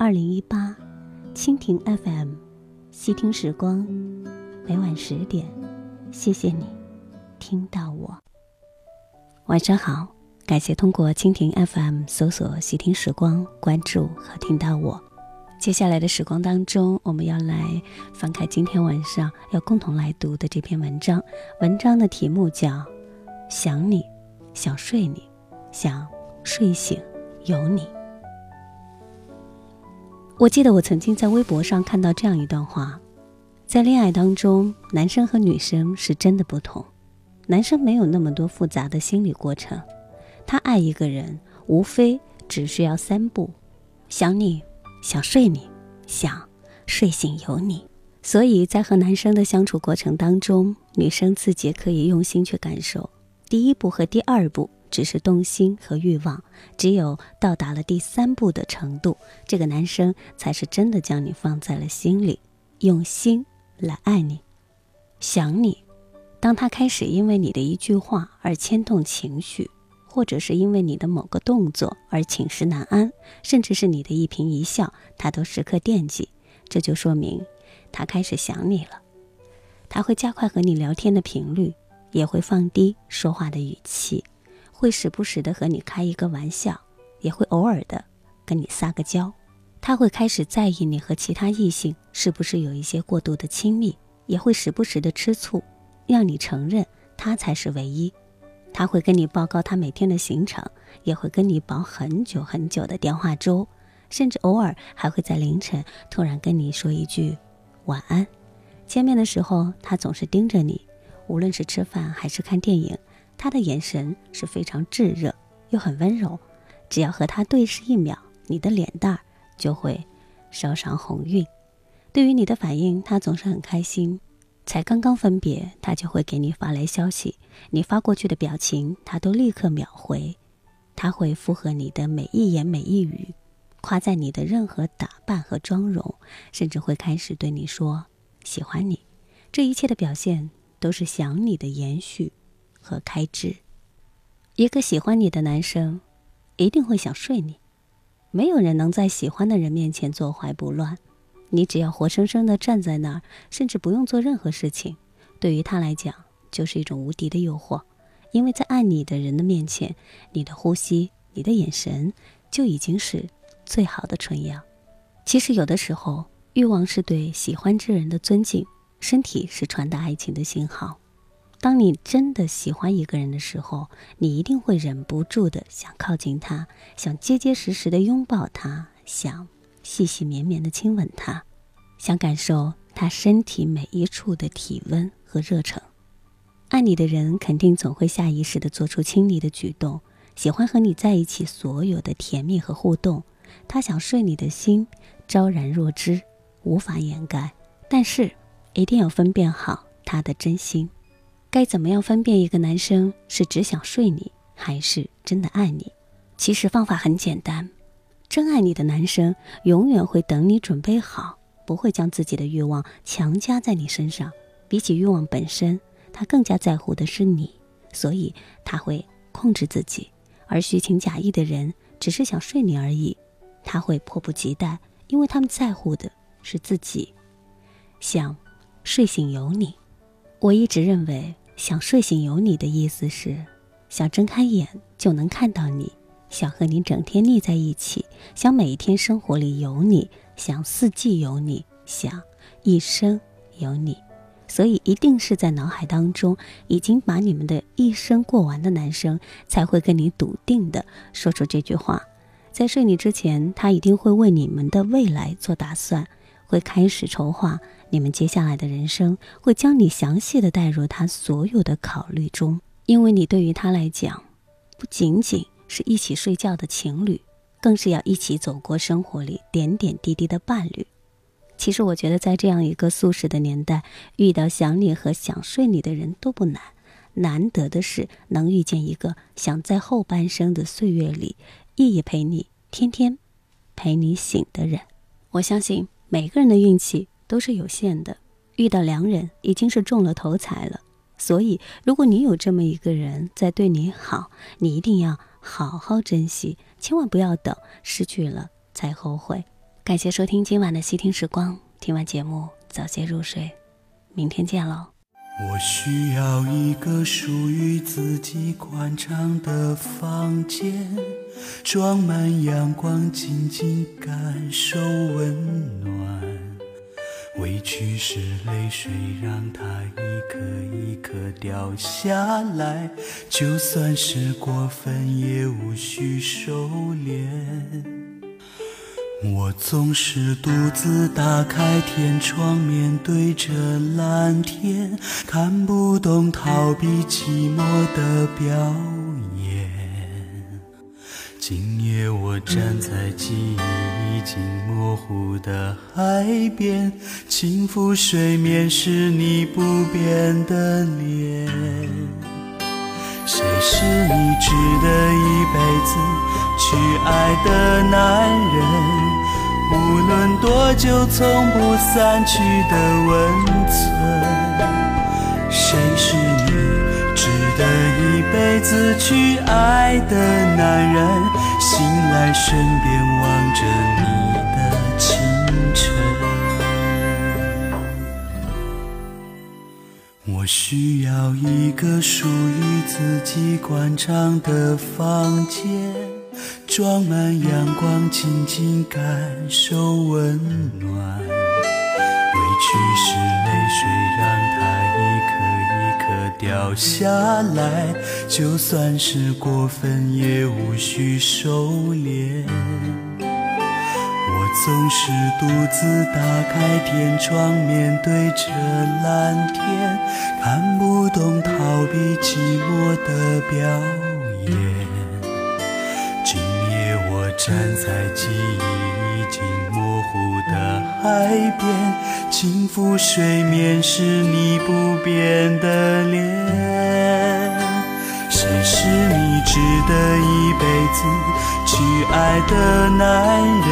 二零一八，蜻蜓 FM，细听时光，每晚十点，谢谢你听到我。晚上好，感谢通过蜻蜓 FM 搜索“细听时光”关注和听到我。接下来的时光当中，我们要来翻开今天晚上要共同来读的这篇文章。文章的题目叫《想你，想睡你，想睡醒有你》。我记得我曾经在微博上看到这样一段话：在恋爱当中，男生和女生是真的不同。男生没有那么多复杂的心理过程，他爱一个人，无非只需要三步：想你，想睡你，想睡醒有你。所以在和男生的相处过程当中，女生自己可以用心去感受。第一步和第二步。只是动心和欲望，只有到达了第三步的程度，这个男生才是真的将你放在了心里，用心来爱你，想你。当他开始因为你的一句话而牵动情绪，或者是因为你的某个动作而寝食难安，甚至是你的一颦一笑，他都时刻惦记，这就说明他开始想你了。他会加快和你聊天的频率，也会放低说话的语气。会时不时的和你开一个玩笑，也会偶尔的跟你撒个娇。他会开始在意你和其他异性是不是有一些过度的亲密，也会时不时的吃醋，让你承认他才是唯一。他会跟你报告他每天的行程，也会跟你煲很久很久的电话粥，甚至偶尔还会在凌晨突然跟你说一句晚安。见面的时候，他总是盯着你，无论是吃饭还是看电影。他的眼神是非常炙热又很温柔，只要和他对视一秒，你的脸蛋儿就会烧上红晕。对于你的反应，他总是很开心。才刚刚分别，他就会给你发来消息，你发过去的表情，他都立刻秒回。他会附和你的每一言每一语，夸赞你的任何打扮和妆容，甚至会开始对你说喜欢你。这一切的表现都是想你的延续。和开支，一个喜欢你的男生，一定会想睡你。没有人能在喜欢的人面前坐怀不乱。你只要活生生的站在那儿，甚至不用做任何事情，对于他来讲就是一种无敌的诱惑。因为在爱你的人的面前，你的呼吸、你的眼神就已经是最好的春药。其实有的时候，欲望是对喜欢之人的尊敬，身体是传达爱情的信号。当你真的喜欢一个人的时候，你一定会忍不住的想靠近他，想结结实实的拥抱他，想细细绵绵的亲吻他，想感受他身体每一处的体温和热忱。爱你的人肯定总会下意识的做出亲昵的举动，喜欢和你在一起所有的甜蜜和互动。他想睡你的心，昭然若知，无法掩盖。但是，一定要分辨好他的真心。该怎么样分辨一个男生是只想睡你，还是真的爱你？其实方法很简单，真爱你的男生永远会等你准备好，不会将自己的欲望强加在你身上。比起欲望本身，他更加在乎的是你，所以他会控制自己。而虚情假意的人只是想睡你而已，他会迫不及待，因为他们在乎的是自己，想睡醒有你。我一直认为。想睡醒有你的意思是，想睁开眼就能看到你，想和你整天腻在一起，想每一天生活里有你，想四季有你，想一生有你。所以一定是在脑海当中已经把你们的一生过完的男生，才会跟你笃定的说出这句话。在睡你之前，他一定会为你们的未来做打算，会开始筹划。你们接下来的人生会将你详细的带入他所有的考虑中，因为你对于他来讲，不仅仅是一起睡觉的情侣，更是要一起走过生活里点点滴滴的伴侣。其实我觉得，在这样一个速食的年代，遇到想你和想睡你的人都不难，难得的是能遇见一个想在后半生的岁月里，夜夜陪你，天天陪你醒的人。我相信每个人的运气都是有限的，遇到良人已经是中了头彩了。所以，如果你有这么一个人在对你好，你一定要好好珍惜，千万不要等失去了才后悔。感谢收听今晚的细听时光，听完节目早些入睡，明天见喽。我需要一个属于自己宽敞的房间，装满阳光，静静感受温暖。去时泪水，让它一颗一颗掉下来，就算是过分，也无需收敛。我总是独自打开天窗，面对着蓝天，看不懂逃避寂寞的表演。今夜我站在记忆已经模糊的海边，轻抚水面是你不变的脸。谁是你值得一辈子去爱的男人？无论多久，从不散去的温存。谁是你值得一辈子去爱的男人？来身边望着你的清晨。我需要一个属于自己宽敞的房间。装满阳光，静静感受温暖。委屈是泪水，让它一颗掉下来。就算是过分，也无需收敛。我总是独自打开天窗，面对着蓝天，看不懂逃避寂寞的表演。今夜我站在记忆湖的海边，轻抚水面是你不变的脸。谁是你值得一辈子去爱的男人？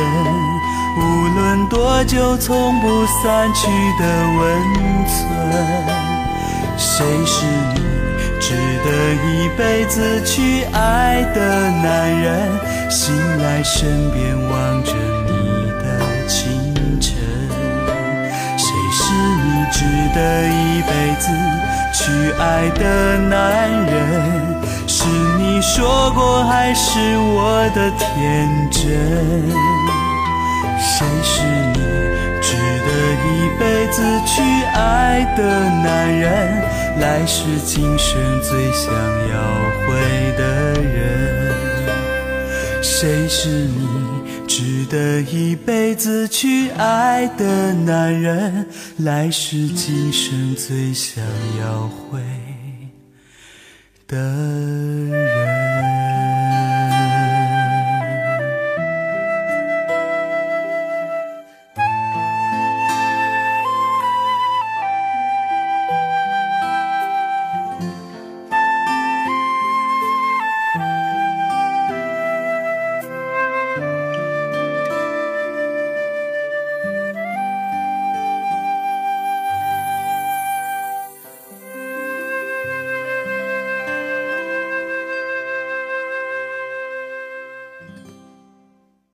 无论多久，从不散去的温存。谁是你值得一辈子去爱的男人？醒来，身边望着的一辈子去爱的男人？是你说过，还是我的天真？谁是你值得一辈子去爱的男人？来世今生最想要回的人？谁是你值得一辈子去爱的男人？来世今生最想要回的人。